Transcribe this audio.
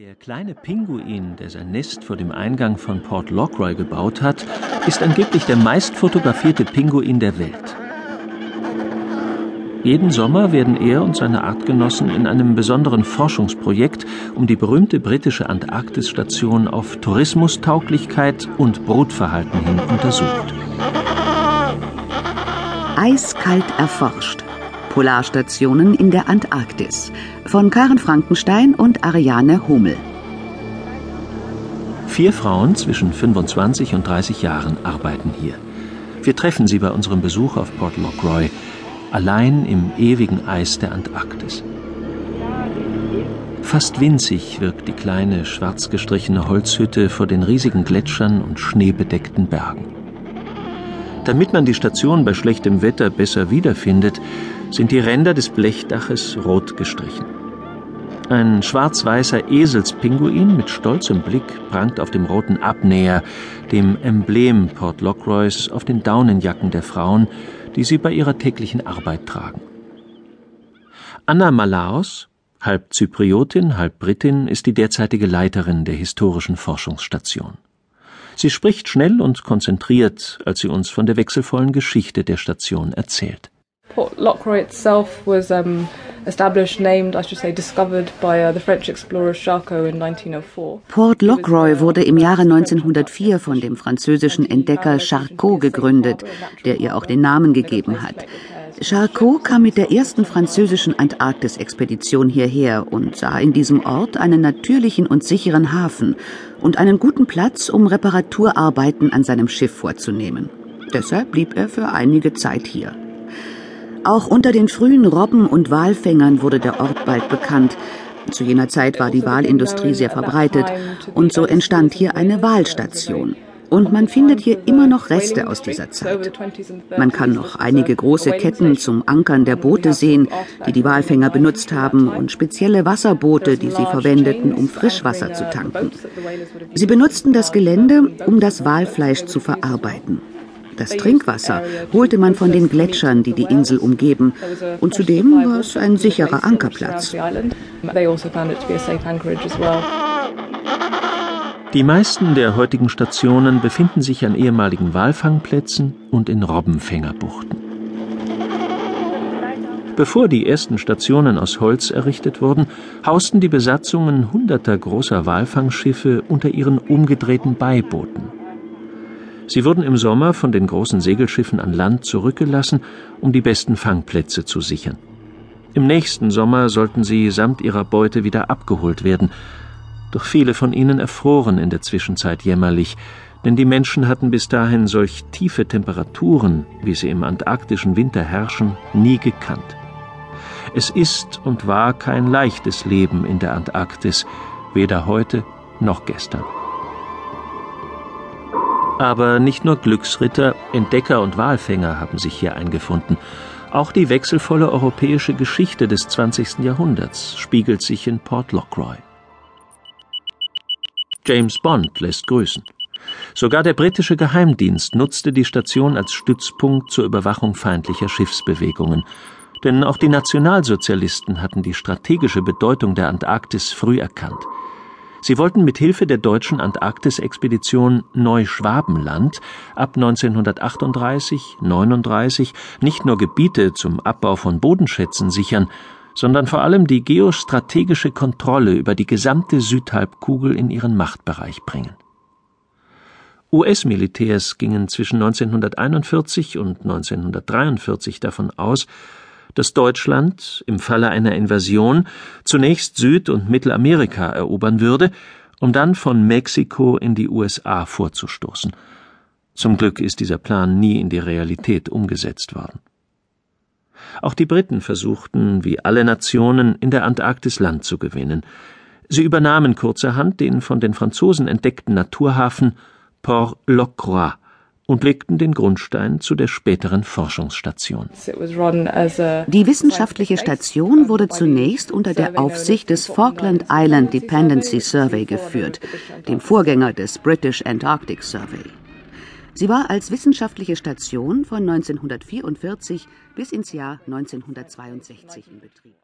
Der kleine Pinguin, der sein Nest vor dem Eingang von Port Lockroy gebaut hat, ist angeblich der meist fotografierte Pinguin der Welt. Jeden Sommer werden er und seine Artgenossen in einem besonderen Forschungsprojekt um die berühmte britische Antarktisstation auf Tourismustauglichkeit und Brutverhalten hin untersucht. Eiskalt erforscht. Polarstationen in der Antarktis von Karen Frankenstein und Ariane Hummel. Vier Frauen zwischen 25 und 30 Jahren arbeiten hier. Wir treffen sie bei unserem Besuch auf Port Lockroy, allein im ewigen Eis der Antarktis. Fast winzig wirkt die kleine, schwarz gestrichene Holzhütte vor den riesigen Gletschern und schneebedeckten Bergen. Damit man die Station bei schlechtem Wetter besser wiederfindet, sind die Ränder des Blechdaches rot gestrichen. Ein schwarz-weißer Eselspinguin mit stolzem Blick prangt auf dem roten Abnäher, dem Emblem Port Lockroys, auf den Daunenjacken der Frauen, die sie bei ihrer täglichen Arbeit tragen. Anna Malaos, halb Zypriotin, halb Britin, ist die derzeitige Leiterin der historischen Forschungsstation. Sie spricht schnell und konzentriert, als sie uns von der wechselvollen Geschichte der Station erzählt. Port Lockroy itself was um, established, named, I should say, discovered by uh, the French explorer Charcot in 1904. Port Lockroy wurde im Jahre 1904 von dem französischen Entdecker Charcot gegründet, der ihr auch den Namen gegeben hat. Charcot kam mit der ersten französischen Antarktis-Expedition hierher und sah in diesem Ort einen natürlichen und sicheren Hafen und einen guten Platz, um Reparaturarbeiten an seinem Schiff vorzunehmen. Deshalb blieb er für einige Zeit hier. Auch unter den frühen Robben- und Walfängern wurde der Ort bald bekannt. Zu jener Zeit war die Walindustrie sehr verbreitet und so entstand hier eine Walstation. Und man findet hier immer noch Reste aus dieser Zeit. Man kann noch einige große Ketten zum Ankern der Boote sehen, die die Walfänger benutzt haben, und spezielle Wasserboote, die sie verwendeten, um Frischwasser zu tanken. Sie benutzten das Gelände, um das Walfleisch zu verarbeiten. Das Trinkwasser holte man von den Gletschern, die die Insel umgeben, und zudem war es ein sicherer Ankerplatz. Die meisten der heutigen Stationen befinden sich an ehemaligen Walfangplätzen und in Robbenfängerbuchten. Bevor die ersten Stationen aus Holz errichtet wurden, hausten die Besatzungen hunderter großer Walfangschiffe unter ihren umgedrehten Beibooten. Sie wurden im Sommer von den großen Segelschiffen an Land zurückgelassen, um die besten Fangplätze zu sichern. Im nächsten Sommer sollten sie samt ihrer Beute wieder abgeholt werden, doch viele von ihnen erfroren in der Zwischenzeit jämmerlich, denn die Menschen hatten bis dahin solch tiefe Temperaturen, wie sie im antarktischen Winter herrschen, nie gekannt. Es ist und war kein leichtes Leben in der Antarktis, weder heute noch gestern. Aber nicht nur Glücksritter, Entdecker und Walfänger haben sich hier eingefunden. Auch die wechselvolle europäische Geschichte des 20. Jahrhunderts spiegelt sich in Port Lockroy. James Bond lässt grüßen. Sogar der britische Geheimdienst nutzte die Station als Stützpunkt zur Überwachung feindlicher Schiffsbewegungen. Denn auch die Nationalsozialisten hatten die strategische Bedeutung der Antarktis früh erkannt. Sie wollten mit Hilfe der deutschen Antarktis-Expedition Neuschwabenland ab 1938/39 nicht nur Gebiete zum Abbau von Bodenschätzen sichern, sondern vor allem die geostrategische Kontrolle über die gesamte Südhalbkugel in ihren Machtbereich bringen. US-Militärs gingen zwischen 1941 und 1943 davon aus, dass Deutschland im Falle einer Invasion zunächst Süd- und Mittelamerika erobern würde, um dann von Mexiko in die USA vorzustoßen. Zum Glück ist dieser Plan nie in die Realität umgesetzt worden. Auch die Briten versuchten, wie alle Nationen, in der Antarktis Land zu gewinnen. Sie übernahmen kurzerhand den von den Franzosen entdeckten Naturhafen Port Lockroy und legten den Grundstein zu der späteren Forschungsstation. Die wissenschaftliche Station wurde zunächst unter der Aufsicht des Falkland Island Dependency Survey geführt, dem Vorgänger des British Antarctic Survey. Sie war als wissenschaftliche Station von 1944 bis ins Jahr 1962 in Betrieb.